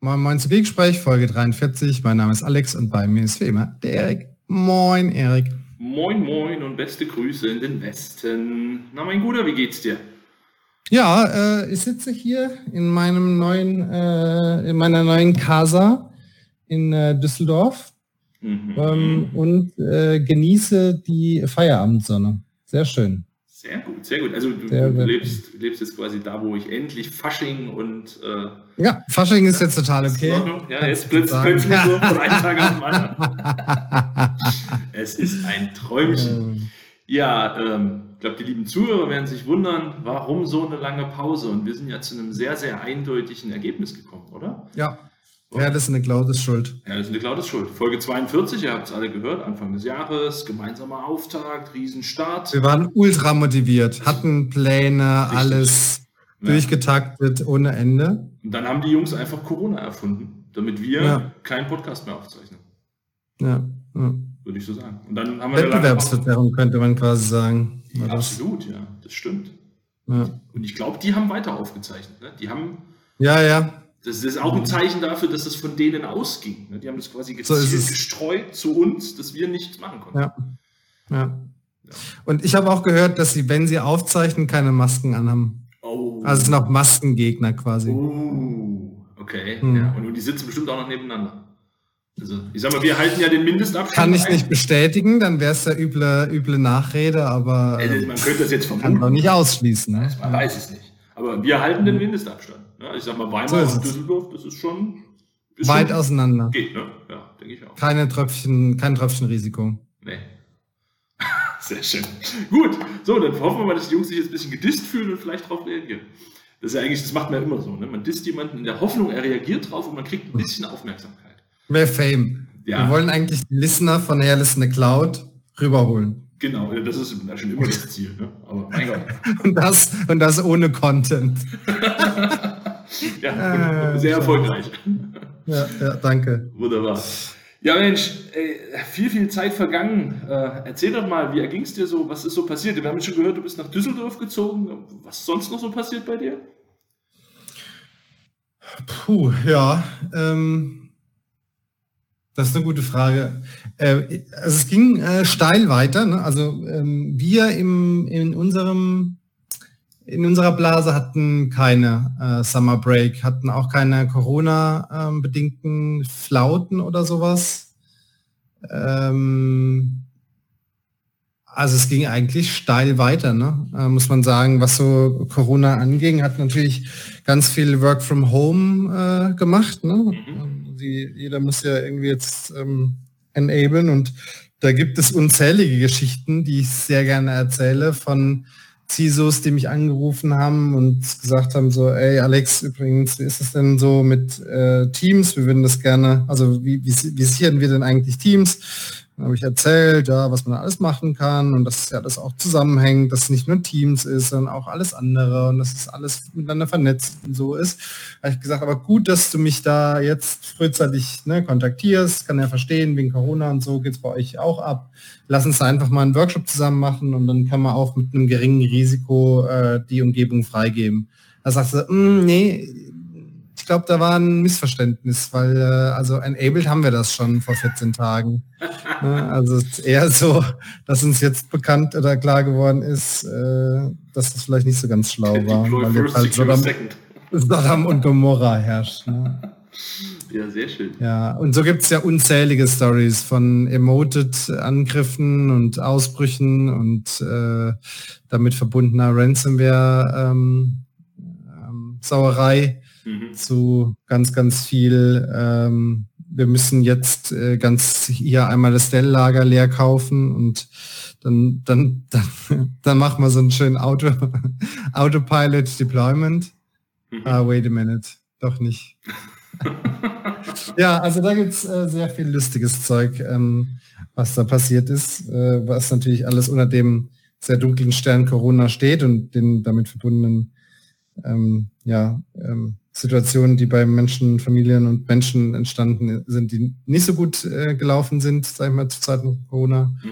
Moin Moin zu Gespräch, Folge 43. Mein Name ist Alex und bei mir ist wie immer der Erik. Moin Erik. Moin Moin und beste Grüße in den Westen. Na mein Guter, wie geht's dir? Ja, äh, ich sitze hier in meinem neuen, äh, in meiner neuen Casa in äh, Düsseldorf mhm. ähm, und äh, genieße die Feierabendsonne. Sehr schön. Sehr gut, sehr gut. Also du, sehr, lebst, lebst, jetzt quasi da, wo ich endlich Fasching und äh, ja, Fasching ist jetzt total okay. Ja, jetzt plötzlich, plötzlich so von einem Tag auf den anderen. es ist ein Träumchen. Ja, ähm, ich glaube, die lieben Zuhörer werden sich wundern, warum so eine lange Pause? Und wir sind ja zu einem sehr, sehr eindeutigen Ergebnis gekommen, oder? Ja. Ja, das ist eine Cloud ist schuld. Ja, das ist eine Cloud ist schuld. Folge 42, ihr habt es alle gehört, Anfang des Jahres, gemeinsamer Auftakt, Riesenstart. Wir waren ultra motiviert, hatten Pläne, Richtig. alles ja. durchgetaktet ohne Ende. Und dann haben die Jungs einfach Corona erfunden, damit wir ja. keinen Podcast mehr aufzeichnen. Ja. ja. Würde ich so sagen. Und dann haben wir Wettbewerbsverzerrung könnte man quasi sagen. Absolut, ja, das stimmt. Und ich glaube, die haben weiter aufgezeichnet. Ne? Die haben. Ja, ja. Das ist auch ein Zeichen dafür, dass es von denen ausging. Ne? Die haben das quasi gezielt so gestreut zu uns, dass wir nichts machen konnten. Ja. ja. Und ich habe auch gehört, dass sie, wenn sie aufzeichnen, keine Masken anhaben. Oh. Also es sind auch Maskengegner quasi. Oh, okay. Hm. Ja. Und die sitzen bestimmt auch noch nebeneinander. Also, ich sag mal, wir halten ja den Mindestabstand. Kann ich nicht bestätigen, dann wäre es ja üble, üble Nachrede, aber äh, man könnte das jetzt vermuten. Kann man nicht ausschließen. Ne? Man weiß es nicht. Aber wir halten den Mindestabstand. Ja, ich sag mal, Weimar so und Düsseldorf, das ist schon ist weit schon, auseinander. Geht, ne? Ja, denke ich auch. Keine Tröpfchen, kein Tröpfchenrisiko. Nee. Sehr schön. Gut, so, dann hoffen wir mal, dass die Jungs sich jetzt ein bisschen gedisst fühlen und vielleicht darauf reagieren. Das ist ja eigentlich, das macht man ja immer so. Ne? Man disst jemanden in der Hoffnung, er reagiert drauf und man kriegt ein bisschen Aufmerksamkeit. Mehr Fame. Ja. Wir wollen eigentlich die Listener von in the Cloud rüberholen. Genau, das ist schon immer das Ziel. Ne? Aber mein Gott. und, das, und das ohne Content. ja, äh, sehr erfolgreich. Ja, ja, danke. Wunderbar. Ja, Mensch, ey, viel, viel Zeit vergangen. Äh, erzähl doch mal, wie erging es dir so? Was ist so passiert? Wir haben schon gehört, du bist nach Düsseldorf gezogen. Was ist sonst noch so passiert bei dir? Puh, ja. Ähm, das ist eine gute Frage. Äh, also es ging äh, steil weiter. Ne? Also ähm, wir im, in unserem in unserer Blase hatten keine äh, Summer Break, hatten auch keine Corona-bedingten Flauten oder sowas. Ähm, also es ging eigentlich steil weiter, ne? äh, muss man sagen, was so Corona anging, hat natürlich ganz viel Work from Home äh, gemacht. Ne? Mhm die, jeder muss ja irgendwie jetzt ähm, enablen und da gibt es unzählige Geschichten, die ich sehr gerne erzähle von CISOs, die mich angerufen haben und gesagt haben so, ey Alex, übrigens, wie ist es denn so mit äh, Teams? Wir würden das gerne, also wie, wie, wie sichern wir denn eigentlich Teams? Dann habe ich erzählt, ja, was man alles machen kann und dass ja das auch zusammenhängt, dass es nicht nur Teams ist, sondern auch alles andere und dass es alles miteinander vernetzt und so ist. Habe ich gesagt, aber gut, dass du mich da jetzt frühzeitig ne, kontaktierst, kann ja verstehen, wegen Corona und so geht es bei euch auch ab. Lass uns da einfach mal einen Workshop zusammen machen und dann kann man auch mit einem geringen Risiko äh, die Umgebung freigeben. Da sagst du, mm, nee, glaube, da war ein Missverständnis, weil äh, also enabled haben wir das schon vor 14 Tagen. ne? Also eher so, dass uns jetzt bekannt oder klar geworden ist, äh, dass das vielleicht nicht so ganz schlau war, weil jetzt halt Sodom, Sodom und Gomorra herrscht. Ne? Ja, sehr schön. Ja, und so gibt es ja unzählige Stories von Emoted-Angriffen und Ausbrüchen und äh, damit verbundener Ransomware ähm, ähm, Sauerei mhm. zu ganz, ganz viel. Ähm, wir müssen jetzt äh, ganz hier einmal das Dell-Lager leer kaufen und dann, dann, dann, dann machen wir so einen schönen Auto, Autopilot Deployment. Mhm. Ah, wait a minute. Doch nicht. ja, also da gibt es äh, sehr viel lustiges Zeug, ähm, was da passiert ist, äh, was natürlich alles unter dem sehr dunklen Stern Corona steht und den damit verbundenen ähm, ja, ähm, Situationen, die bei Menschen, Familien und Menschen entstanden sind, die nicht so gut äh, gelaufen sind, sag ich mal, zu Zeiten Corona. Mhm.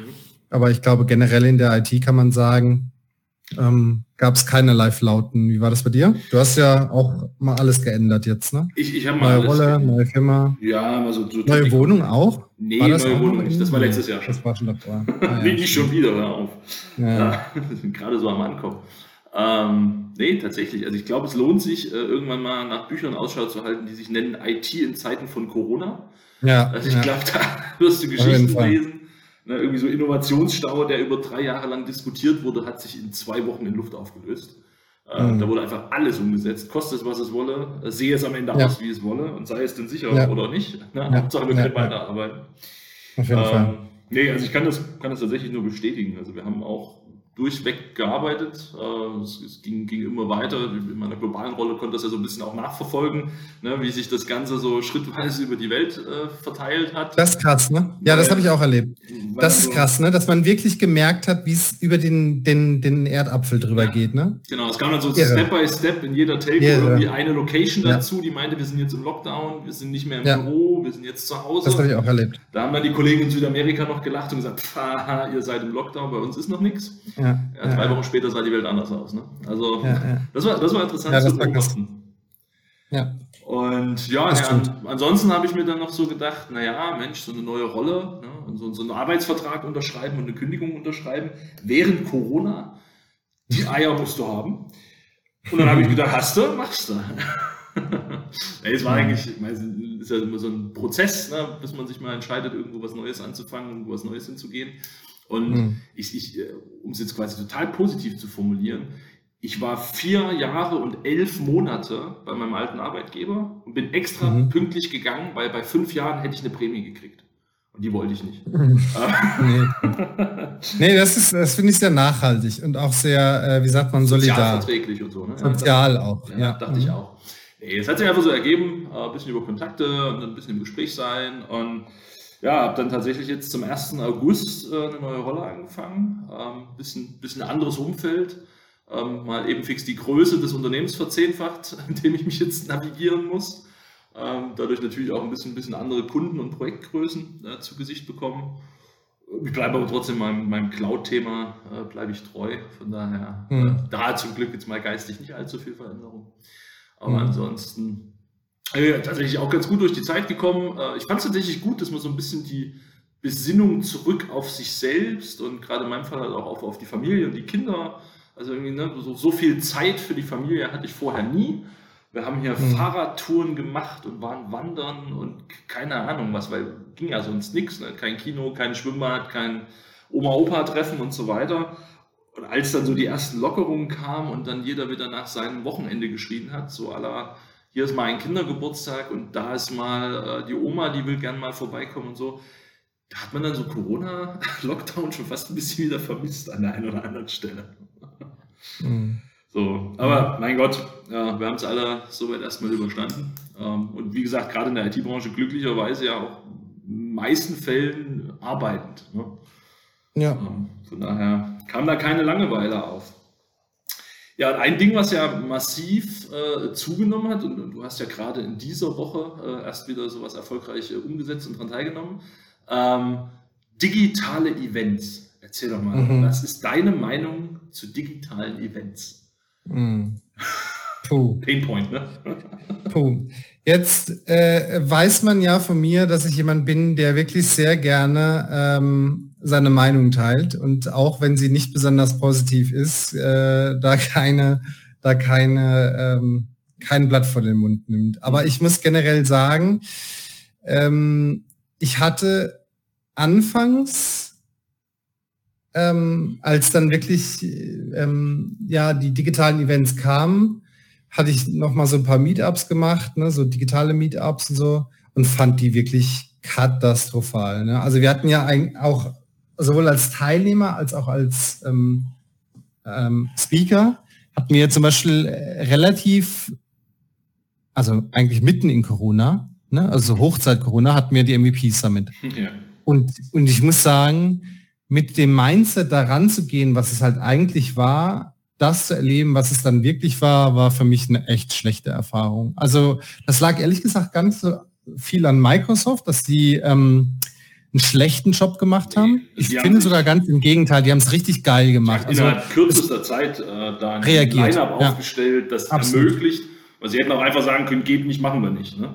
Aber ich glaube, generell in der IT kann man sagen, ähm, gab es keine Live-Lauten. Wie war das bei dir? Du hast ja auch mal alles geändert jetzt, ne? Ich, ich habe mal Neue Rolle, geändert. neue Firma. Ja, also so Neue Wohnung auch? Nee, War das neue Wohnung nicht. Das war letztes Jahr schon. Das war schon davor. Ah, ja, nicht schon wieder, hör auf. Ja, ja. Gerade so am Ankommen. Ähm, nee, tatsächlich. Also ich glaube, es lohnt sich, äh, irgendwann mal nach Büchern Ausschau zu halten, die sich nennen IT in Zeiten von Corona. ja, Also ich ja. glaube, da wirst du Geschichten lesen. Ne, irgendwie so Innovationsstau, der über drei Jahre lang diskutiert wurde, hat sich in zwei Wochen in Luft aufgelöst. Äh, Mhm. Da wurde einfach alles umgesetzt, koste es, was es wolle, äh, sehe es am Ende Ja. aus, wie es wolle und sei es denn sicher Ja. oder nicht. Ne? Ja. Hauptsache, wir können weiterarbeiten. Auf jeden Ähm, Fall. nee, also ich kann das, kann das tatsächlich nur bestätigen. Also wir haben auch durchweg gearbeitet. Äh, es, ging, ging immer weiter. In meiner globalen Rolle konnte das ja so ein bisschen auch nachverfolgen, ne, wie sich das Ganze so schrittweise über die Welt äh, verteilt hat. Das ist krass, ne? Ja, das habe ich auch erlebt. Weil Das ist krass, ne? Dass man wirklich gemerkt hat, wie es über den, den, den Erdapfel drüber Ja. geht, ne? Genau, es kam dann so Irre. Step by Step in jeder Telco Irre. irgendwie eine Location Ja. dazu, die meinte, wir sind jetzt im Lockdown, wir sind nicht mehr im Ja. Büro, wir sind jetzt zu Hause. Das habe ich auch erlebt. Da haben dann die Kollegen in Südamerika noch gelacht und gesagt, haha, ihr seid im Lockdown, bei uns ist noch nichts. Ja, Ja, drei Wochen später sah die Welt anders aus. Ne? Also Ja, ja. Das, war, das war interessant Ja, das zu beobachten. ja. Und ja, ja an- ansonsten habe ich mir dann noch so gedacht, naja, Mensch, so eine neue Rolle, ne, und so, so einen Arbeitsvertrag unterschreiben und eine Kündigung unterschreiben, während Corona, die Eier musst du haben. Und dann habe ich gedacht, hast du, machst du. Es war Ja. eigentlich, ich meine, es ist ja immer so ein Prozess, ne, bis man sich mal entscheidet, irgendwo was Neues anzufangen, irgendwo was Neues hinzugehen. Und Mhm. ich, ich äh, um es jetzt quasi total positiv zu formulieren, ich war vier Jahre und elf Monate bei meinem alten Arbeitgeber und bin extra Mhm. pünktlich gegangen, weil bei fünf Jahren hätte ich eine Prämie gekriegt. Und die wollte ich nicht. Nee, nee das ist, das finde ich sehr nachhaltig und auch sehr, äh, wie sagt man, solidar. Sozialverträglich und so. Ne? Sozial auch. Ja, Ja, dachte ich Mhm. auch. Nee, es hat sich einfach so ergeben, äh, ein bisschen über Kontakte und ein bisschen im Gespräch sein. Und ja, habe dann tatsächlich jetzt zum 1. August äh, eine neue Rolle angefangen. Ähm, bisschen, bisschen anderes Umfeld. Ähm, mal eben fix die Größe des Unternehmens verzehnfacht, in dem ich mich jetzt navigieren muss. Ähm, dadurch natürlich auch ein bisschen, bisschen andere Kunden- und Projektgrößen äh, zu Gesicht bekommen. Ich bleibe aber trotzdem meinem, meinem Cloud-Thema äh, bleibe ich treu. Von daher, Mhm. da zum Glück jetzt mal geistig nicht allzu viel Veränderung. Aber Mhm. ansonsten äh, tatsächlich auch ganz gut durch die Zeit gekommen. Äh, ich fand es tatsächlich gut, dass man so ein bisschen die Besinnung zurück auf sich selbst und gerade in meinem Fall halt auch auf, auf die Familie und die Kinder. Also irgendwie ne, so, so viel Zeit für die Familie hatte ich vorher nie. Wir haben hier Mhm. Fahrradtouren gemacht und waren wandern und keine Ahnung was, weil ging ja sonst nichts. Ne? Kein Kino, kein Schwimmbad, kein Oma-Opa-Treffen und so weiter. Und als dann so die ersten Lockerungen kamen und dann jeder wieder nach seinem Wochenende geschrien hat, so aller, hier ist mal ein Kindergeburtstag und da ist mal äh, die Oma, die will gern mal vorbeikommen und so, da hat man dann so Corona-Lockdown schon fast ein bisschen wieder vermisst an der einen oder anderen Stelle. Mhm. So, aber mein Gott, ja, wir haben es alle soweit erstmal überstanden. Ähm, und wie gesagt, gerade in der IT-Branche glücklicherweise ja auch in den meisten Fällen arbeitend. Ne? Ja. Ähm, Von daher kam da keine Langeweile auf. Ja, und ein Ding, was ja massiv äh, zugenommen hat, und, und du hast ja gerade in dieser Woche äh, erst wieder sowas erfolgreich äh, umgesetzt und daran teilgenommen, ähm, digitale Events. Erzähl doch mal, Mhm. was ist deine Meinung zu digitalen Events? Mhm. Puh. Painpoint, ne? Puh. Jetzt äh, weiß man ja von mir, dass ich jemand bin, der wirklich sehr gerne ähm, seine Meinung teilt und auch wenn sie nicht besonders positiv ist, äh, da keine, da keine, ähm, kein Blatt vor den Mund nimmt. Aber ich muss generell sagen, ähm, ich hatte anfangs, ähm, als dann wirklich ähm, ja die digitalen Events kamen, hatte ich noch mal so ein paar Meetups gemacht, ne, so digitale Meetups und so und fand die wirklich katastrophal. Ne? Also wir hatten ja ein, auch sowohl als Teilnehmer als auch als ähm, ähm, Speaker hatten wir zum Beispiel äh, relativ, also eigentlich mitten in Corona, ne, also Hochzeit Corona, hatten wir die MVP Summit. Ja. Und, und ich muss sagen, mit dem Mindset daran zu gehen, was es halt eigentlich war, das zu erleben, was es dann wirklich war, war für mich eine echt schlechte Erfahrung. Also das lag ehrlich gesagt nicht so viel an Microsoft, dass die ähm, einen schlechten Job gemacht haben. Ich die finde sogar ganz im Gegenteil, die haben es richtig geil gemacht. Also innerhalb kürzester Zeit äh, da ein Line-Up ja. aufgestellt, das Absolut. ermöglicht. Also sie hätten auch einfach sagen können, geht nicht, machen wir nicht. Ne?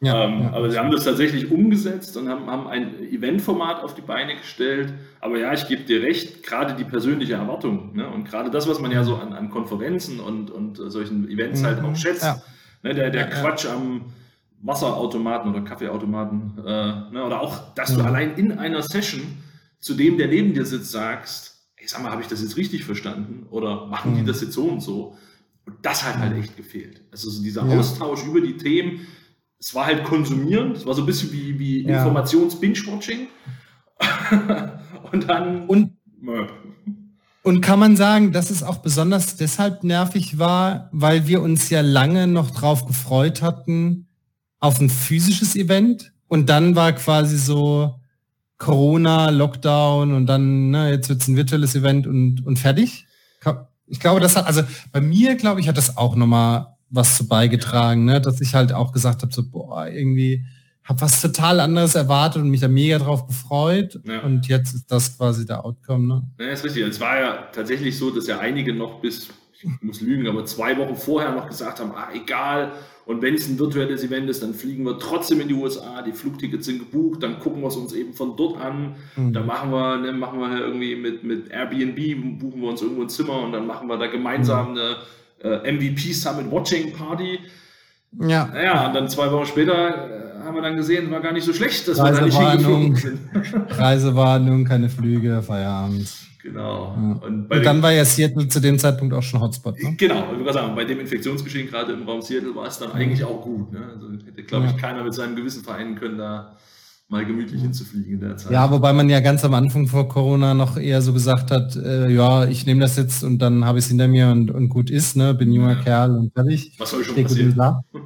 Ja, ähm, ja, aber sie haben das tatsächlich umgesetzt und haben, haben ein Eventformat auf die Beine gestellt. Aber ja, ich gebe dir recht, gerade die persönliche Erwartung ne? und gerade das, was man ja so an, an Konferenzen und, und solchen Events halt auch mhm. schätzt, ne? der, der Quatsch am Wasserautomaten oder Kaffeeautomaten äh, ne? oder auch, dass du allein in einer Session zu dem, der neben dir sitzt, sagst, hey, sag mal, habe ich das jetzt richtig verstanden oder machen die mhm. das jetzt so und so? Und das hat halt echt gefehlt. Also so dieser Austausch über die Themen, es war halt konsumieren, es war so ein bisschen wie, wie ja. Informations-Binge-Watching. und dann. Und, und kann man sagen, dass es auch besonders deshalb nervig war, weil wir uns ja lange noch drauf gefreut hatten auf ein physisches Event und dann war quasi so Corona, Lockdown und dann, ne, jetzt wird es ein virtuelles Event und, und fertig. Ich glaube, das hat, also bei mir, glaube ich, hat das auch nochmal was zu beigetragen, ne? dass ich halt auch gesagt habe, so, boah, irgendwie habe was total anderes erwartet und mich da mega drauf gefreut. Ja. Und jetzt ist das quasi der Outcome. Ne? Ja, ist richtig. Es war ja tatsächlich so, dass ja einige noch bis, ich muss lügen, aber zwei Wochen vorher noch gesagt haben, ah, egal. Und wenn es ein virtuelles Event ist, dann fliegen wir trotzdem in die USA. Die Flugtickets sind gebucht, dann gucken wir es uns eben von dort an. Mhm. Dann machen wir, ne, machen wir irgendwie mit, mit Airbnb, buchen wir uns irgendwo ein Zimmer und dann machen wir da gemeinsam mhm. eine äh, MVP Summit Watching Party. Ja. Naja, und dann zwei Wochen später äh, haben wir dann gesehen, war gar nicht so schlecht, dass wir da nicht hingeflogen sind. Reisewarnung, keine Flüge, Feierabend. Genau. Ja. Und, und, dann war ja Seattle zu dem Zeitpunkt auch schon Hotspot. Ne? Genau, ich würde sagen, bei dem Infektionsgeschehen gerade im Raum Seattle war es dann eigentlich auch gut. Ne? Also hätte, glaube ich, ja. keiner mit seinem Gewissen vereinen können, da mal gemütlich hinzufliegen in der Zeit. Ja, wobei man ja ganz am Anfang vor Corona noch eher so gesagt hat, äh, ja, ich nehme das jetzt und dann habe ich es hinter mir und, und gut ist, ne, bin junger ja. Kerl und fertig. Was soll schon passieren?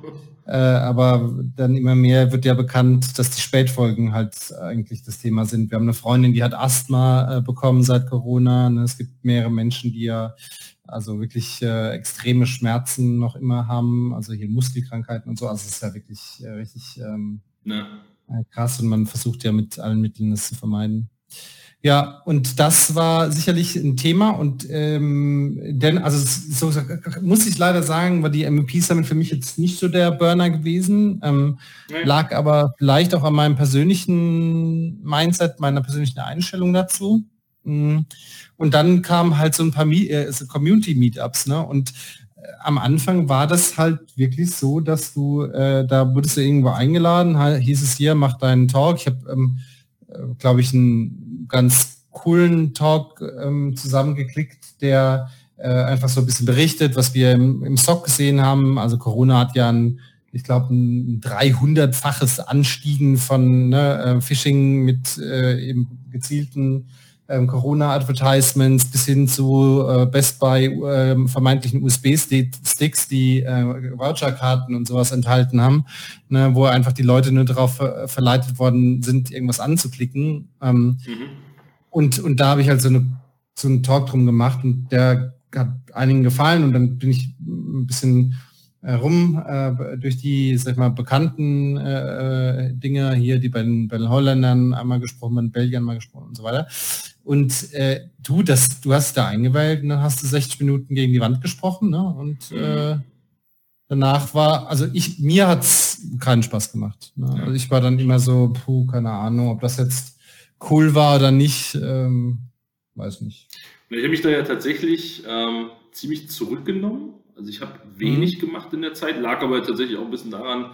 äh, aber dann immer mehr wird ja bekannt, dass die Spätfolgen halt eigentlich das Thema sind. Wir haben eine Freundin, die hat Asthma äh, bekommen seit Corona. Ne? Es gibt mehrere Menschen, die ja also wirklich äh, extreme Schmerzen noch immer haben, also hier Muskelkrankheiten und so. Also es ist ja wirklich äh, richtig ähm, ja krass und man versucht ja mit allen Mitteln das zu vermeiden. Ja, und das war sicherlich ein Thema und ähm, denn, also so, muss ich leider sagen, war die MVP Summit für mich jetzt nicht so der Burner gewesen, ähm, nee. lag aber vielleicht auch an meinem persönlichen Mindset, meiner persönlichen Einstellung dazu. Mm. Und dann kamen halt so ein paar äh, Community Meetups, ne? Und am Anfang war das halt wirklich so, dass du, äh, da wurdest du irgendwo eingeladen, hieß es hier, mach deinen Talk. Ich habe, ähm, äh, glaube ich, einen ganz coolen Talk ähm, zusammengeklickt, der äh, einfach so ein bisschen berichtet, was wir im, im SOC gesehen haben. Also Corona hat ja ein, ich glaube, ein 300-faches Anstiegen von ne, äh, Phishing mit äh, eben gezielten ähm, Corona-Advertisements bis hin zu äh, Best Buy äh, vermeintlichen USB-Sticks, die äh, Voucher-Karten und sowas enthalten haben, ne, wo einfach die Leute nur darauf ver verleitet worden sind, irgendwas anzuklicken. Ähm, mhm. und, und da habe ich halt so, eine, so einen Talk drum gemacht und der hat einigen gefallen und dann bin ich ein bisschen rum äh, durch die, sag ich mal, bekannten äh, äh, Dinge hier, die bei den, bei den Holländern einmal gesprochen, bei den Belgiern mal gesprochen und so weiter. Und äh, du, das, du hast da eingewählt und dann hast du 60 Minuten gegen die Wand gesprochen, ne? Und mhm. äh, danach war, also ich, mir hat's keinen Spaß gemacht. Ne? Also ich war dann immer so, puh, keine Ahnung, ob das jetzt cool war oder nicht, ähm, weiß nicht. Ich habe mich da ja tatsächlich ähm, ziemlich zurückgenommen also ich habe wenig mhm. gemacht in der Zeit, lag aber tatsächlich auch ein bisschen daran,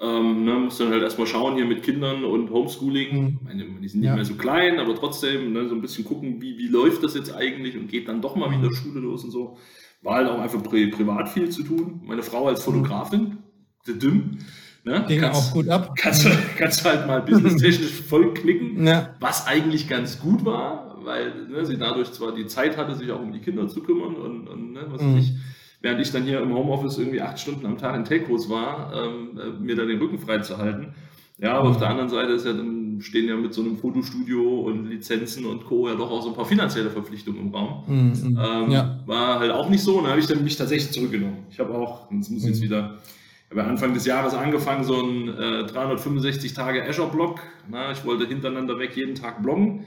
ähm, ne, muss dann halt erstmal schauen hier mit Kindern und Homeschooling. Mhm. Meine, die sind nicht ja. mehr so klein, aber trotzdem ne, so ein bisschen gucken, wie, wie läuft das jetzt eigentlich und geht dann doch mal wieder mhm. Schule los und so. War halt auch einfach pri privat viel zu tun. Meine Frau als Fotografin, der Düm. Ne? Ging kannst, auch gut ab. Kannst, du, kannst halt mal businesstechnisch voll knicken, ja. was eigentlich ganz gut war, weil ne, sie dadurch zwar die Zeit hatte, sich auch um die Kinder zu kümmern und, und ne, was mhm. ich während ich dann hier im Homeoffice irgendwie acht Stunden am Tag in Telcos war, ähm, äh, mir da den Rücken frei zu halten. Ja, aber auf der anderen Seite ist ja dann stehen ja mit so einem Fotostudio und Lizenzen und Co. ja doch auch so ein paar finanzielle Verpflichtungen im Raum. Mhm. Ähm, ja. War halt auch nicht so und da habe ich dann mich tatsächlich zurückgenommen. Ich habe auch, das muss ich jetzt mhm. wieder habe Anfang des Jahres angefangen, so ein äh, 365 Tage Azure-Blog. Ich wollte hintereinander weg jeden Tag bloggen.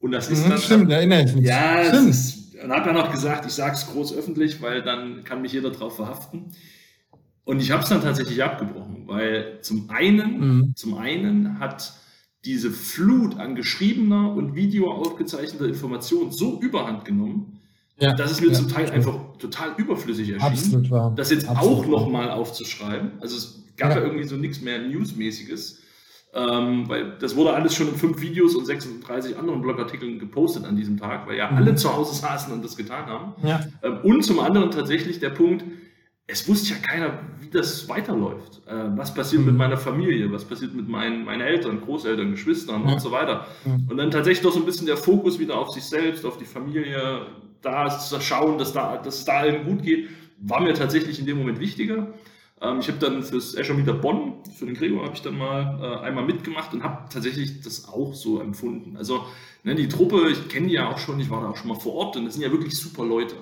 Und das ist mhm, dann. Stimmt, erinnere ich mich. Ja, stimmt. Und habe ja noch gesagt, ich sage es groß öffentlich, weil dann kann mich jeder drauf verhaften. Und ich habe es dann tatsächlich abgebrochen, weil zum einen, mhm. zum einen hat diese Flut an geschriebener und Video aufgezeichneter Informationen so überhand genommen, ja, dass es mir ja, zum Teil einfach total überflüssig erschien, Absolut wahr. das jetzt Absolut auch nochmal aufzuschreiben. Also es gab ja, ja irgendwie so nichts mehr Newsmäßiges, ähm, weil das wurde alles schon in fünf Videos und 36 anderen Blogartikeln gepostet an diesem Tag, weil ja mhm. alle zu Hause saßen und das getan haben. Ja. Ähm, und zum anderen tatsächlich der Punkt, es wusste ja keiner, wie das weiterläuft. Äh, was passiert mhm. mit meiner Familie, was passiert mit meinen, meinen Eltern, Großeltern, Geschwistern ja. und so weiter. Mhm. Und dann tatsächlich doch so ein bisschen der Fokus wieder auf sich selbst, auf die Familie, da zu schauen, dass, da, dass es da allen gut geht, war mir tatsächlich in dem Moment wichtiger. Ähm, ich habe dann fürs Azure Meter Bonn, für den Gregor, habe ich dann mal äh, einmal mitgemacht und habe tatsächlich das auch so empfunden. Also ne, die Truppe, ich kenne die ja auch schon, ich war da auch schon mal vor Ort und das sind ja wirklich super Leute.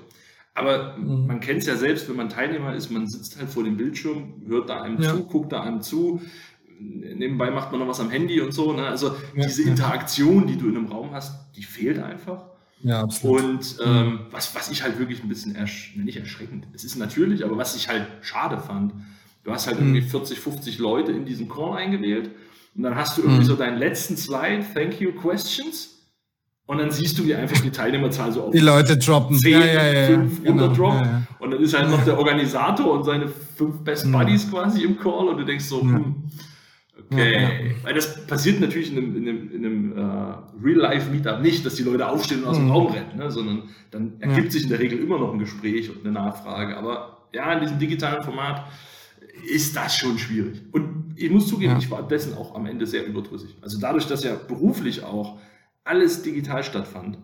Aber mhm. man kennt es ja selbst, wenn man Teilnehmer ist, man sitzt halt vor dem Bildschirm, hört da einem ja. zu, guckt da einem zu. Nebenbei macht man noch was am Handy und so. Ne? Also ja, diese Interaktion, die du in einem Raum hast, die fehlt einfach. Ja, absolut. Und ähm, mhm. was, was ich halt wirklich ein bisschen ersch nicht erschreckend, es ist natürlich, aber was ich halt schade fand, du hast halt mhm. irgendwie 40, 50 Leute in diesen Call eingewählt und dann hast du irgendwie mhm. so deinen letzten Slide, Thank you Questions und dann siehst du, wie einfach die Teilnehmerzahl so auf die Leute droppen. 10, ja, ja, ja, 5 genau. droppt. Ja, und dann ist halt noch der Organisator und seine fünf Best Buddies quasi im Call und du denkst so, hm, okay. Weil das passiert natürlich in einem, in einem, in einem uh, Real-Life-Meetup nicht, dass die Leute aufstehen und aus dem mhm. Raum rennen, ne? sondern dann ergibt sich in der Regel immer noch ein Gespräch und eine Nachfrage. Aber ja, in diesem digitalen Format ist das schon schwierig. Und ich muss zugeben, ich war dessen auch am Ende sehr überdrüssig. Also dadurch, dass ja beruflich auch alles digital stattfand.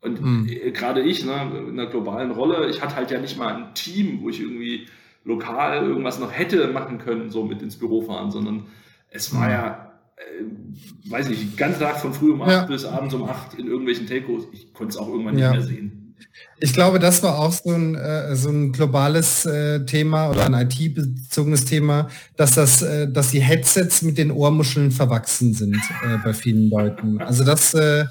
Und mhm. gerade ich, ne, in einer globalen Rolle, ich hatte halt ja nicht mal ein Team, wo ich irgendwie lokal irgendwas noch hätte machen können, so mit ins Büro fahren, sondern es war ja, äh, weiß nicht, den ganzen Tag von früh um acht ja. bis abends um acht in irgendwelchen Telcos. Ich konnte es auch irgendwann ja. nicht mehr sehen. Ich glaube, das war auch so ein, äh, so ein globales äh, Thema oder ein IT-bezogenes Thema, dass das, äh, dass die Headsets mit den Ohrmuscheln verwachsen sind äh, bei vielen Leuten. Also das äh,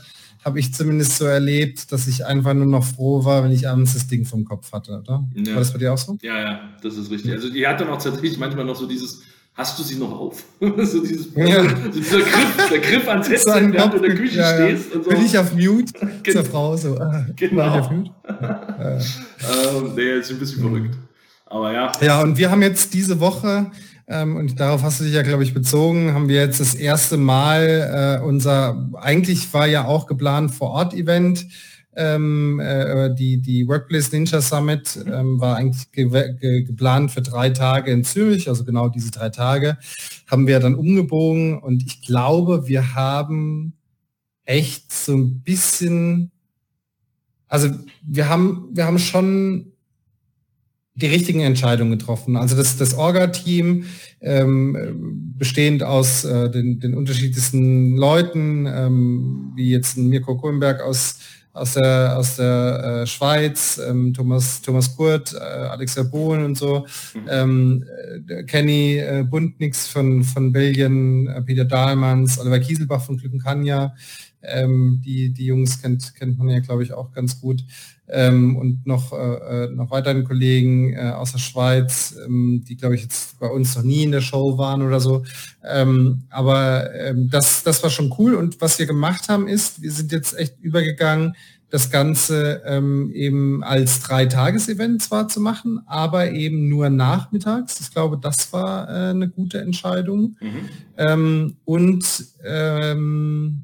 habe ich zumindest so erlebt, dass ich einfach nur noch froh war, wenn ich abends das Ding vom Kopf hatte, oder? Ja. War das bei dir auch so? Ja, ja, das ist richtig. Also die hat dann auch tatsächlich manchmal noch so dieses hast du sie noch auf? so dieses, ja. so dieser Griff, der Griff ans Headset, während du in der Küche ja, stehst. Und so. Bin ich auf Mute zur Frau so. Ah, genau. War ich auf Mute? ähm, nee, ist ein bisschen verrückt. Aber ja. Ja, und wir haben jetzt diese Woche, ähm, und darauf hast du dich ja, glaube ich, bezogen, haben wir jetzt das erste Mal äh, unser, eigentlich war ja auch geplant Vor-Ort-Event, ähm, äh, die, die Workplace Ninja Summit ähm, war eigentlich ge ge geplant für drei Tage in Zürich, also genau diese drei Tage, haben wir dann umgebogen und ich glaube, wir haben echt so ein bisschen, also wir haben, wir haben schon die richtigen Entscheidungen getroffen. Also das, das Orga-Team, ähm, bestehend aus äh, den, den unterschiedlichsten Leuten, ähm, wie jetzt Mirko Kohlenberg aus aus der, aus der äh, Schweiz, ähm, Thomas, Thomas Kurt, äh, Alexa Bohlen und so, mhm. ähm, äh, Kenny äh, Bundnix von, von Belgien, äh, Peter Dahlmanns, Oliver Kieselbach von Glückenkanja, ähm, die, die Jungs kennt, kennt man ja, glaube ich, auch ganz gut ähm, und noch, äh, äh, noch weiteren Kollegen äh, aus der Schweiz, ähm, die, glaube ich, jetzt bei uns noch nie in der Show waren oder so. Ähm, aber ähm, das, das war schon cool. Und was wir gemacht haben, ist, wir sind jetzt echt übergegangen, das Ganze ähm, eben als Drei-Tages-Event zwar zu machen, aber eben nur nachmittags. Ich glaube, das war äh, eine gute Entscheidung. Mhm. Ähm, und ähm,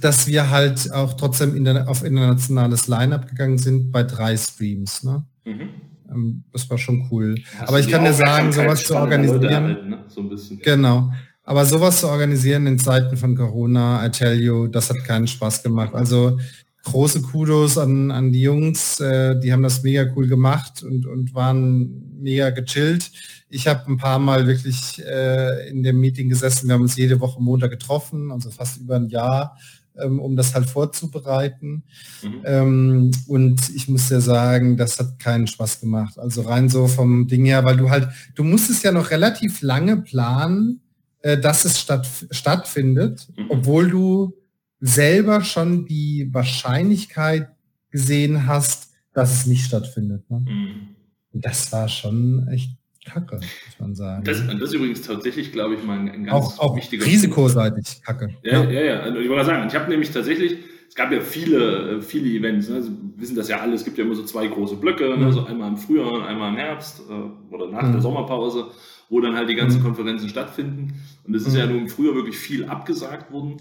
dass wir halt auch trotzdem in auf internationales Line-up gegangen sind bei drei Streams. Ne? Mhm. Ähm, das war schon cool. Hast Aber ich kann dir sagen, sowas zu organisieren. Erhalten, ne? so genau. Aber sowas zu organisieren in Zeiten von Corona, I tell you, das hat keinen Spaß gemacht. Also große Kudos an, an die Jungs, äh, die haben das mega cool gemacht und, und waren mega gechillt. Ich habe ein paar Mal wirklich äh, in dem Meeting gesessen, wir haben uns jede Woche Montag getroffen, also fast über ein Jahr ähm, um das halt vorzubereiten. Mhm. Ähm, und ich muss ja sagen, das hat keinen Spaß gemacht. Also rein so vom Ding her, weil du halt, du musstest ja noch relativ lange planen, äh, dass es statt, stattfindet, mhm. obwohl du selber schon die Wahrscheinlichkeit gesehen hast, dass es nicht stattfindet. Ne? Mhm. Das war schon echt kacke, muss man sagen. Das, das ist übrigens tatsächlich, glaube ich, mal ein, ganz auch, auch wichtiger Risikoseitig kacke. Ja, ja, ja. ja. Also ich wollte sagen, ich habe nämlich tatsächlich, es gab ja viele, viele Events, ne? Sie wissen das ja alle, es gibt ja immer so zwei große Blöcke, ne? mhm. ne? so einmal im Frühjahr und einmal im Herbst äh, oder nach mhm. der Sommerpause, wo dann halt die ganzen mhm. Konferenzen stattfinden. Und es ist ja mhm. nun im Frühjahr wirklich viel abgesagt worden.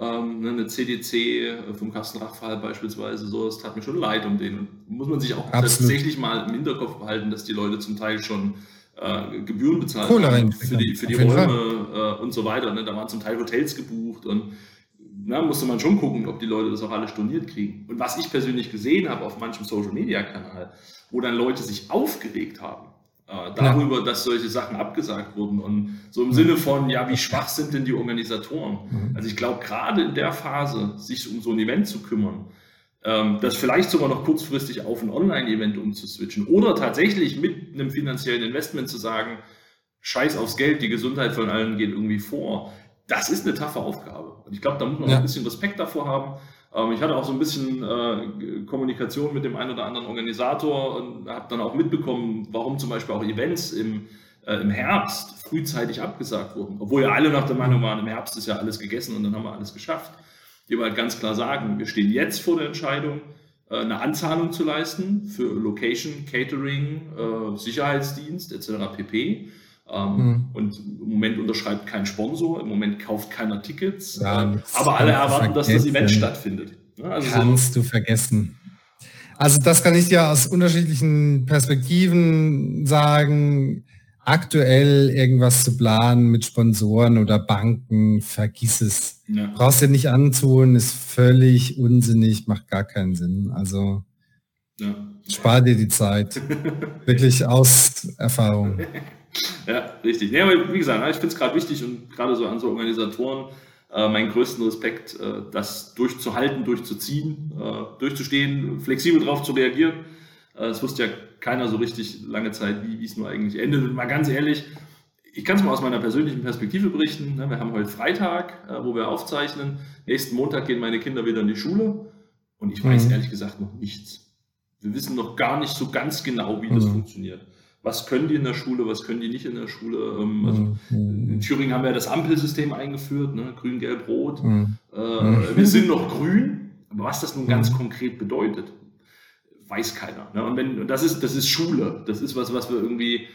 Ähm, ne, eine CDC äh, vom Carsten Rachfall beispielsweise, so, das tat mir schon leid um den. Und muss man sich auch Absolut. tatsächlich mal im Hinterkopf behalten, dass die Leute zum Teil schon äh, Gebühren bezahlt haben für die, für die Räume äh, und so weiter. Ne? Da waren zum Teil Hotels gebucht und na, musste man schon gucken, ob die Leute das auch alle storniert kriegen. Und was ich persönlich gesehen habe auf manchem Social-Media-Kanal, wo dann Leute sich aufgeregt haben, äh, darüber, ja. dass solche Sachen abgesagt wurden und so im. Sinne von, ja, wie schwach sind denn die Organisatoren? Mhm. Also ich glaube, gerade in der Phase, sich um so ein Event zu kümmern, das vielleicht sogar noch kurzfristig auf ein Online-Event umzuswitchen oder tatsächlich mit einem finanziellen Investment zu sagen, scheiß aufs Geld, die Gesundheit von allen geht irgendwie vor. Das ist eine taffe Aufgabe. Und ich glaube, da muss man ja. ein bisschen Respekt davor haben. Ähm, ich hatte auch so ein bisschen äh, Kommunikation mit dem einen oder anderen Organisator und habe dann auch mitbekommen, warum zum Beispiel auch Events im, äh, im Herbst frühzeitig abgesagt wurden. Obwohl ja alle nach der Meinung waren, im Herbst ist ja alles gegessen und dann haben wir alles geschafft. Die aber halt ganz klar sagen, wir stehen jetzt vor der Entscheidung, äh, eine Anzahlung zu leisten für Location, Catering, äh, Sicherheitsdienst etc. pp. Ähm, mhm. Und im Moment unterschreibt kein Sponsor, im Moment kauft keiner Tickets, ja, äh, aber alle erwarten, dass das Event stattfindet. Also kannst so. du vergessen. Also das kann ich dir aus unterschiedlichen Perspektiven sagen. Aktuell irgendwas zu planen mit Sponsoren oder Banken, vergiss es. Ja. Brauchst dir nicht antun, ist völlig unsinnig, macht gar keinen Sinn. Also ja. spar dir die Zeit. Wirklich aus Erfahrung. Ja, richtig. Ja, aber wie gesagt, ich finde es gerade wichtig und gerade so an so Organisatoren, äh, meinen größten Respekt, äh, das durchzuhalten, durchzuziehen, äh, durchzustehen, flexibel darauf zu reagieren. Äh, es wusste ja keiner so richtig lange Zeit, wie es nur eigentlich endet. Und mal ganz ehrlich, ich kann es mal aus meiner persönlichen Perspektive berichten. Ne? Wir haben heute Freitag, äh, wo wir aufzeichnen. Nächsten Montag gehen meine Kinder wieder in die Schule. Und ich weiß mhm. ehrlich gesagt noch nichts. Wir wissen noch gar nicht so ganz genau, wie das mhm. funktioniert was können die in der Schule, was können die nicht in der Schule. Ähm, also mhm. In Thüringen haben wir das Ampelsystem eingeführt, ne? grün, gelb, rot. Mhm. Äh, wir sind noch grün, aber was das nun ganz konkret bedeutet, weiß keiner. Ne? Und, wenn, und das, ist, das ist Schule, das ist was, was wir irgendwie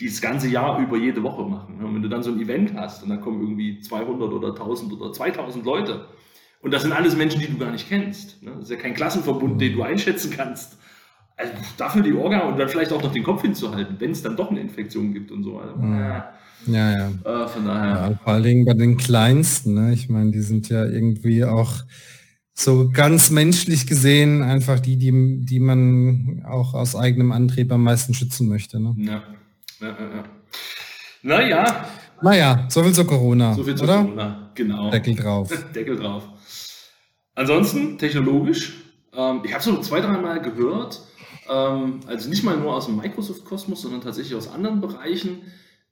dieses ganze Jahr über jede Woche machen. Ne? Und wenn du dann so ein Event hast und dann kommen irgendwie 200 oder 1000 oder 2000 Leute und das sind alles Menschen, die du gar nicht kennst. Ne? Das ist ja kein Klassenverbund, den du einschätzen kannst also dafür die Orga und dann vielleicht auch noch den Kopf hinzuhalten, wenn es dann doch eine Infektion gibt und so. Also, mhm. ja, ja. Äh, von daher. Ja, vor allen Dingen bei den Kleinsten. Ne? Ich meine, die sind ja irgendwie auch so ganz menschlich gesehen einfach die, die, die man auch aus eigenem Antrieb am meisten schützen möchte. Ne? Ja. Ja, ja, Naja. Naja, so viel zu Corona. So viel zu oder? Corona, genau. Deckel drauf. Deckel drauf. Ansonsten, technologisch, ähm, ich habe so zwei, dreimal gehört, ähm, also nicht mal nur aus dem Microsoft-Kosmos, sondern tatsächlich aus anderen Bereichen.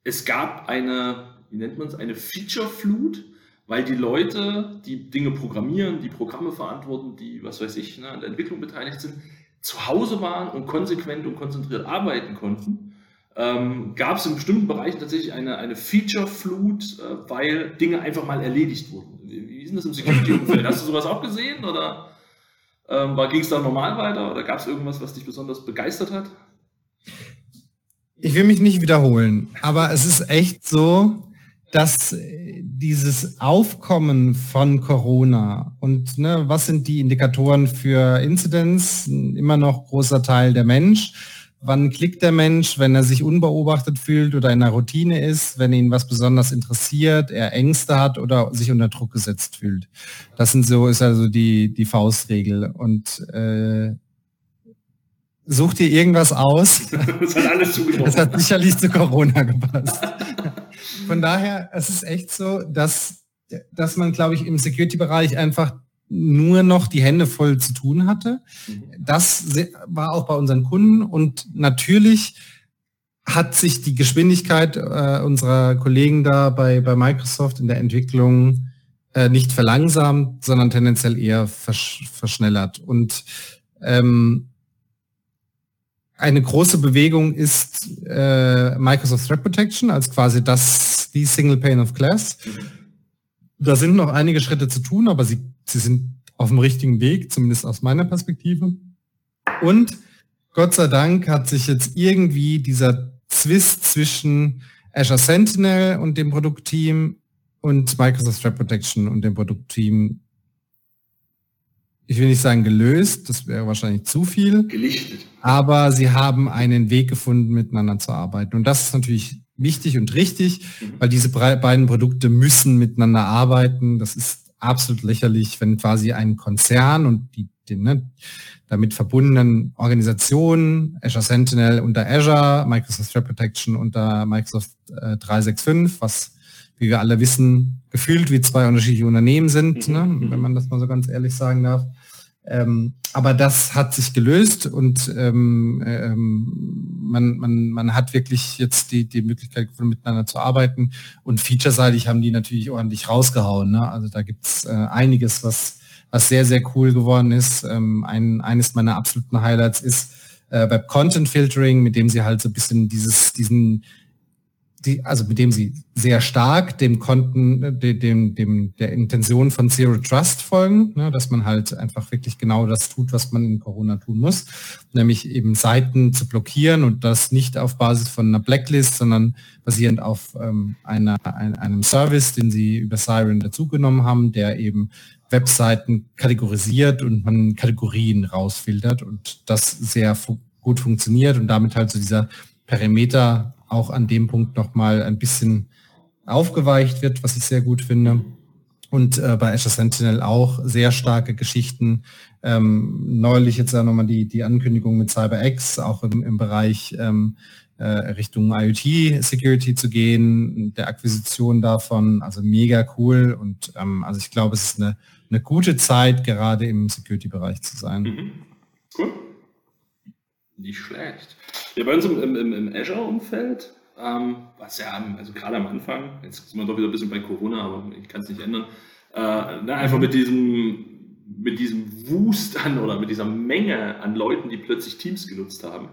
Es gab eine, wie nennt man es, eine Feature-Flut, weil die Leute, die Dinge programmieren, die Programme verantworten, die, was weiß ich, ne, an der Entwicklung beteiligt sind, zu Hause waren und konsequent und konzentriert arbeiten konnten. Ähm, gab es in bestimmten Bereichen tatsächlich eine, eine Feature-Flut, äh, weil Dinge einfach mal erledigt wurden. Wie, wie ist denn das im Security-Umfeld? Hast du sowas auch gesehen? Oder? Ähm, Ging es da normal weiter oder gab es irgendwas, was dich besonders begeistert hat? Ich will mich nicht wiederholen, aber es ist echt so, dass dieses Aufkommen von Corona und ne, was sind die Indikatoren für Inzidenz? Immer noch großer Teil der Mensch wann klickt der Mensch, wenn er sich unbeobachtet fühlt oder in einer Routine ist, wenn ihn was besonders interessiert, er Ängste hat oder sich unter Druck gesetzt fühlt. Das sind so, ist also die, die Faustregel. Und äh, such dir irgendwas aus. Das hat alles zugetroffen. Das hat sicherlich zu Corona gepasst. Von daher, es ist echt so, dass, dass man, glaube ich, im Security-Bereich einfach nur noch die Hände voll zu tun hatte. Mhm. Das war auch bei unseren Kunden und natürlich hat sich die Geschwindigkeit äh, unserer Kollegen da bei, bei Microsoft in der Entwicklung äh, nicht verlangsamt, sondern tendenziell eher versch verschnellert. Und ähm, eine große Bewegung ist äh, Microsoft Threat Protection als quasi das die Single Pane of Glass. Da sind noch einige Schritte zu tun, aber sie, sie sind auf dem richtigen Weg, zumindest aus meiner Perspektive. Und Gott sei Dank hat sich jetzt irgendwie dieser Zwist zwischen Azure Sentinel und dem Produktteam und Microsoft Threat Protection und dem Produktteam, ich will nicht sagen gelöst, das wäre wahrscheinlich zu viel. Gelichtet. Aber sie haben einen Weg gefunden, miteinander zu arbeiten. Und das ist natürlich wichtig und richtig, mhm. weil diese beiden Produkte müssen miteinander arbeiten. Das ist absolut lächerlich, wenn quasi ein Konzern und die, die ne, damit verbundenen Organisationen, Azure Sentinel unter Azure, Microsoft Threat Protection unter Microsoft äh, 365, was wie wir alle wissen, gefühlt wie zwei unterschiedliche Unternehmen sind, mhm. ne, wenn man das mal so ganz ehrlich sagen darf. Ähm, aber das hat sich gelöst und ähm, ähm, man, man, man hat wirklich jetzt die, die Möglichkeit miteinander zu arbeiten und featureseitig haben die natürlich ordentlich rausgehauen. Ne? Also da gibt's äh, einiges, was, was sehr, sehr cool geworden ist. Ähm, ein, eines meiner absoluten Highlights ist äh, Web Content Filtering, mit dem sie halt so ein bisschen dieses, diesen die, also mit dem sie sehr stark dem Konten, dem, dem, der Intention von Zero Trust folgen, ne, dass man halt einfach wirklich genau das tut, was man in Corona tun muss, nämlich eben Seiten zu blockieren und das nicht auf Basis von einer Blacklist, sondern basierend auf ähm, einer, ein, einem Service, den sie über Siren dazugenommen haben, der eben Webseiten kategorisiert und man Kategorien rausfiltert und das sehr fu gut funktioniert und damit halt so dieser Perimeter auch an dem Punkt nochmal ein bisschen aufgeweicht wird, was ich sehr gut finde. Und äh, bei Azure Sentinel auch sehr starke Geschichten. Ähm, neulich jetzt ja nochmal die, die Ankündigung mit CyberX, auch im, im Bereich ähm, äh, Richtung IoT-Security zu gehen, der Akquisition davon, also mega cool. Und ähm, also ich glaube, es ist eine, eine gute Zeit, gerade im Security-Bereich zu sein. Mhm. Nicht schlecht. Ja, bei uns im, im, im Azure-Umfeld, ähm, was ja, also gerade am Anfang, jetzt sind wir doch wieder ein bisschen bei Corona, aber ich kann es nicht ändern, äh, na, einfach mit diesem, mit diesem Wust an oder mit dieser Menge an Leuten, die plötzlich Teams genutzt haben,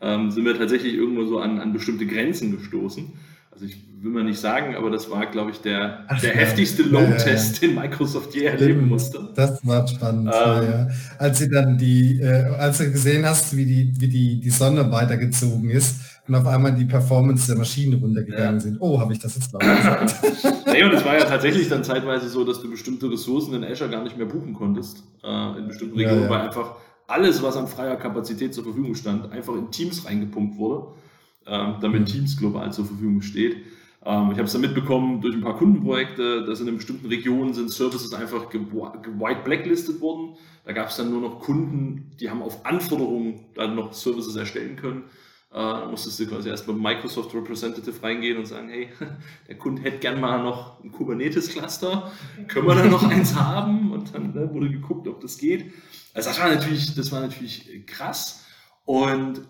ähm, sind wir tatsächlich irgendwo so an, an bestimmte Grenzen gestoßen. Also ich will mal nicht sagen, aber das war, glaube ich, der, Ach, der ja. heftigste Load-Test, den Microsoft je erleben musste. Das war spannend, ähm, ja. Als sie dann die, äh, als du gesehen hast, wie die, wie die, die Sonne weitergezogen ist und auf einmal die Performance der Maschine runtergegangen ja. sind. Oh, habe ich das jetzt laut gesagt? nee, und es war ja tatsächlich dann zeitweise so, dass du bestimmte Ressourcen in Azure gar nicht mehr buchen konntest, äh, in bestimmten Regionen, weil einfach alles, was an freier Kapazität zur Verfügung stand, einfach in Teams reingepumpt wurde damit Teams global zur Verfügung steht. Ähm, ich habe es dann mitbekommen durch ein paar Kundenprojekte, dass in bestimmten Regionen sind Services einfach white blacklisted worden. Da gab es dann nur noch Kunden, die haben auf Anforderungen dann noch Services erstellen können. Äh, da musstest du quasi erst beim Microsoft Representative reingehen und sagen, hey, der Kunde hätte gern mal noch ein Kubernetes-Cluster, können wir da noch eins haben? Und dann ne, wurde geguckt, ob das geht. Also das war natürlich, das war natürlich krass. Und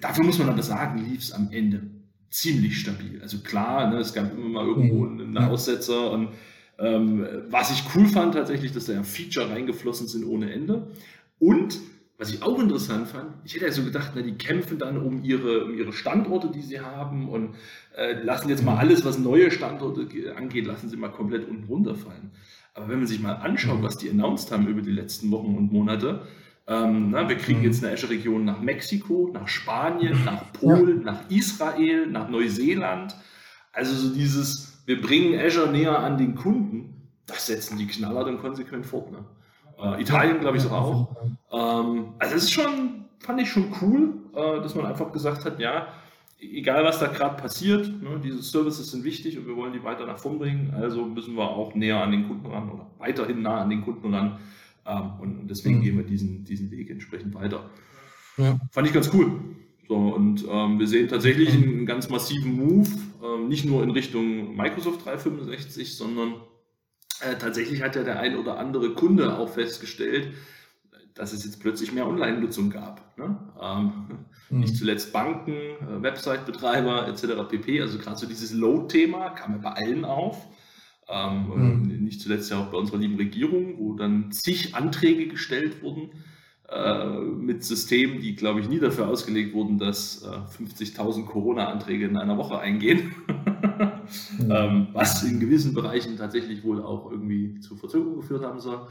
dafür muss man aber sagen, lief es am Ende ziemlich stabil. Also klar, ne, es gab immer mal irgendwo mhm. einen Aussetzer und ähm, was ich cool fand tatsächlich, dass da ja Feature reingeflossen sind ohne Ende. Und was ich auch interessant fand, ich hätte ja so gedacht, na, die kämpfen dann um ihre, um ihre Standorte, die sie haben und äh, lassen jetzt mal mhm. alles, was neue Standorte angeht, lassen sie mal komplett unten runterfallen. Aber wenn man sich mal anschaut, mhm. was die announced haben über die letzten Wochen und Monate, ähm, na, wir kriegen mhm. jetzt eine Azure-Region nach Mexiko, nach Spanien, nach Polen, ja. nach Israel, nach Neuseeland. Also so dieses, wir bringen Azure näher an den Kunden, das setzen die Knaller dann konsequent fort. Ne? Äh, Italien, glaube ich, sogar auch. Ähm, also es ist schon, fand ich schon cool, äh, dass man einfach gesagt hat, ja, egal was da gerade passiert, ne, diese Services sind wichtig und wir wollen die weiter nach vorn bringen, also müssen wir auch näher an den Kunden ran oder weiterhin nah an den Kunden ran. Und, deswegen mhm. gehen wir diesen, diesen Weg entsprechend weiter. Ja. Fand ich ganz cool. So, und ähm, wir sehen tatsächlich mhm. einen ganz massiven Move, ähm, nicht nur in Richtung Microsoft 365, sondern äh, tatsächlich hat ja der ein oder andere Kunde auch festgestellt, dass es jetzt plötzlich mehr Online-Nutzung gab. Ne? Ähm, mhm. Nicht zuletzt Banken, äh, Website-Betreiber etc. pp. Also gerade so dieses Load-Thema kam ja bei allen auf. Ähm, mhm. Nicht zuletzt ja auch bei unserer lieben Regierung, wo dann zig Anträge gestellt wurden äh, mit Systemen, die, glaube ich, nie dafür ausgelegt wurden, dass äh, 50.000 Corona-Anträge in einer Woche eingehen. mhm. ähm, was in gewissen Bereichen tatsächlich wohl auch irgendwie zu Verzögerungen geführt haben soll.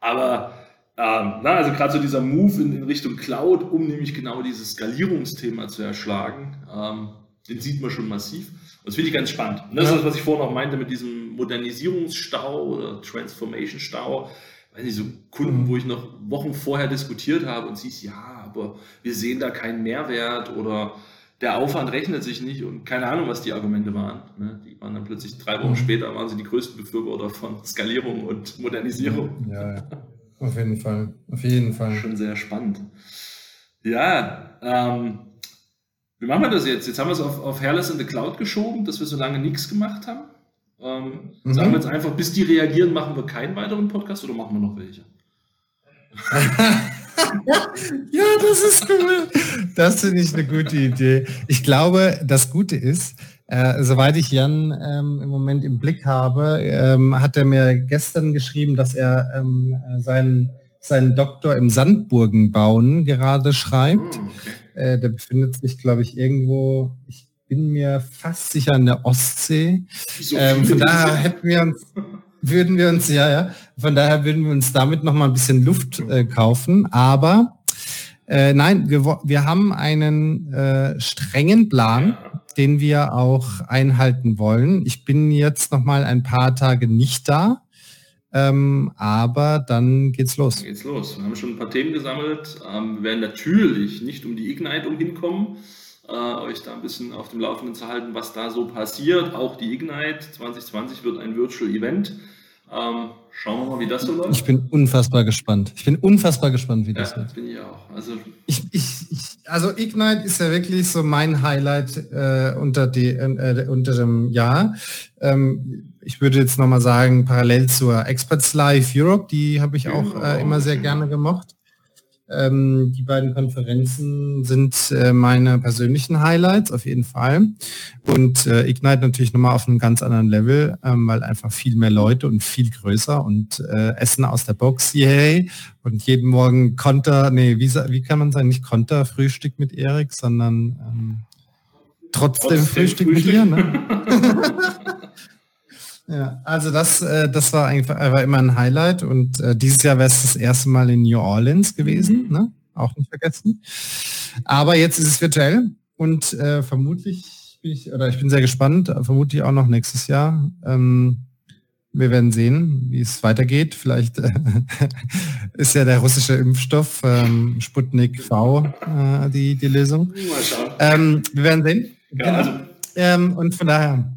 Aber ähm, na, also gerade so dieser Move in, in, Richtung Cloud, um nämlich genau dieses Skalierungsthema zu erschlagen, ähm, den sieht man schon massiv. Das finde ich ganz spannend. Und das ja. ist das, was ich vorhin auch meinte mit diesem Modernisierungsstau oder Transformation-Stau. Weiß nicht, so Kunden, mhm. wo ich noch Wochen vorher diskutiert habe und sie ist, ja, aber wir sehen da keinen Mehrwert oder der Aufwand rechnet sich nicht und keine Ahnung, was die Argumente waren. Ne? Die waren dann plötzlich drei Wochen mhm. später, waren sie die größten Befürworter von Skalierung und Modernisierung. Ja, ja. Auf jeden Fall. Auf jeden Fall. Schon sehr spannend. Ja, ähm, wie machen wir das jetzt? Jetzt haben wir es auf, auf Hairless in the Cloud geschoben, dass wir so lange nichts gemacht haben. Ähm, mhm. Sagen wir jetzt einfach, bis die reagieren, machen wir keinen weiteren Podcast oder machen wir noch welche? ja, das ist cool. Das finde ich eine gute Idee. Ich glaube, das Gute ist, äh, soweit ich Jan ähm, im Moment im Blick habe, ähm, hat er mir gestern geschrieben, dass er ähm, seinen, seinen Doktor im Sandburgenbauen gerade schreibt. Hm, okay. Äh, der befindet sich, glaube ich, irgendwo, ich bin mir fast sicher in der Ostsee. So ähm, von daher hätten wir uns, würden wir uns, ja, ja, von daher würden wir uns damit noch mal ein bisschen Luft äh, kaufen. Aber äh, nein, wir, wir haben einen äh, strengen Plan. Den wir auch einhalten wollen. Ich bin jetzt noch mal ein paar Tage nicht da, ähm, aber dann geht's los. Dann geht's los. Wir haben schon ein paar Themen gesammelt. Ähm, wir werden natürlich nicht um die Ignite umhinkommen, äh, euch da ein bisschen auf dem Laufenden zu halten, was da so passiert. Auch die Ignite 2020 wird ein Virtual Event. Ähm, schauen wir mal, wie das so läuft. Ich bin unfassbar gespannt. Ich bin unfassbar gespannt, wie das ja, wird. bin ich auch. Also, ich, ich, ich, also Ignite ist ja wirklich so mein Highlight äh, unter, die, äh, unter dem Jahr. Ähm, ich würde jetzt nochmal sagen, parallel zur Experts Live Europe, die habe ich auch äh, immer sehr gerne gemocht. Ähm, die beiden Konferenzen sind äh, meine persönlichen Highlights auf jeden Fall. Und äh, Ignite natürlich nochmal auf einem ganz anderen Level, ähm, weil einfach viel mehr Leute und viel größer und äh, Essen aus der Box, yay. Und jeden Morgen Konter, nee, wie, wie kann man sagen, nicht Konter Frühstück mit Erik, sondern ähm, trotzdem, trotzdem Frühstück, Frühstück mit dir. Ne? Ja, also das, äh, das war einfach war immer ein Highlight und äh, dieses Jahr wäre es das erste Mal in New Orleans gewesen, mhm. ne? auch nicht vergessen. Aber jetzt ist es virtuell und äh, vermutlich bin ich, oder ich bin sehr gespannt, vermutlich auch noch nächstes Jahr. Ähm, wir werden sehen, wie es weitergeht. Vielleicht äh, ist ja der russische Impfstoff ähm, Sputnik V äh, die, die Lösung. Ähm, wir werden sehen. Ja, genau. also. ähm, und von daher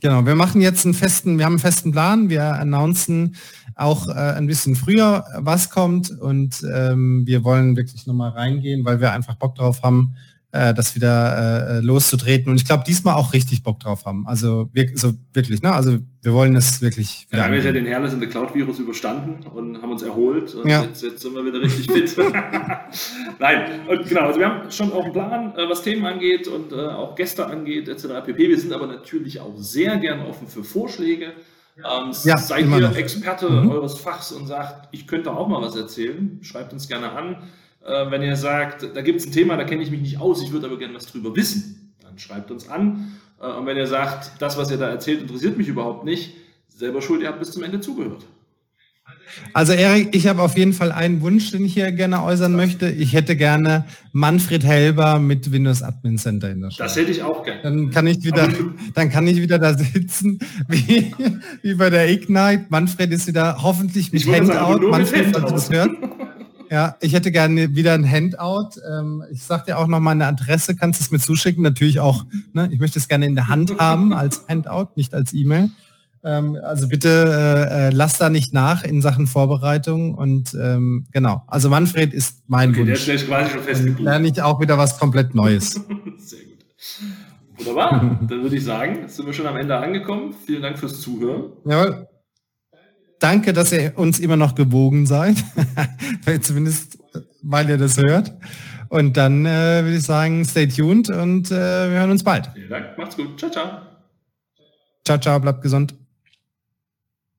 Genau, wir machen jetzt einen festen, wir haben einen festen Plan, wir announcen auch äh, ein bisschen früher, was kommt. Und ähm, wir wollen wirklich nochmal reingehen, weil wir einfach Bock drauf haben, äh, das wieder äh, loszutreten. Und ich glaube, diesmal auch richtig Bock drauf haben. Also wir, so wirklich, ne? Also wir wollen es wirklich. Ja, wir haben ja den Herrles in der Cloud-Virus überstanden und haben uns erholt und ja. jetzt, jetzt, sind wir wieder richtig fit. Nein, und genau, also wir haben schon auch einen Plan, äh, was Themen angeht und äh, auch Gäste angeht, etc. pp. Wir sind aber natürlich auch sehr gern offen für Vorschläge. Ähm, ja, seid ihr noch. Experte mhm. eures Fachs und sagt, ich könnte auch mal was erzählen, schreibt uns gerne an. Äh, wenn ihr sagt, da gibt es ein Thema, da kenne ich mich nicht aus, ich würde aber gerne was drüber wissen, dann schreibt uns an. Äh, und wenn ihr sagt, das, was ihr da erzählt, interessiert mich überhaupt nicht, selber schuld, ihr habt bis zum Ende zugehört. Also Erik, ich habe auf jeden Fall einen Wunsch, den ich hier gerne äußern möchte. Ich hätte gerne Manfred Helber mit Windows Admin Center in der Stadt. Das hätte ich auch gerne. Dann kann ich wieder, dann kann ich wieder da sitzen, wie, wie bei der Ignite. Manfred ist wieder hoffentlich mit Handout. Manfred, du das hört. Ja, ich hätte gerne wieder ein Handout. Ähm, ich sag dir auch noch mal eine Adresse, kannst du es mir zuschicken. Natürlich auch, ne, ich möchte es gerne in der Hand haben als Handout, nicht als E-Mail. Ähm, also bitte äh, äh, lass da nicht nach in Sachen Vorbereitung und ähm, genau. Also Manfred ist mein okay, Wunsch. Der ist quasi schon festgebucht. Lerne ich auch wieder was komplett Neues. Sehr gut. Wunderbar. Dann würde ich sagen, sind wir schon am Ende angekommen. Vielen Dank fürs Zuhören. Jawohl. Danke, dass ihr uns immer noch gewogen seid. Zumindest, weil ihr das hört. Und dann äh, würde ich sagen, stay tuned und äh, wir hören uns bald. Vielen Dank. Macht's gut. Ciao, ciao. Ciao, ciao. Bleibt gesund.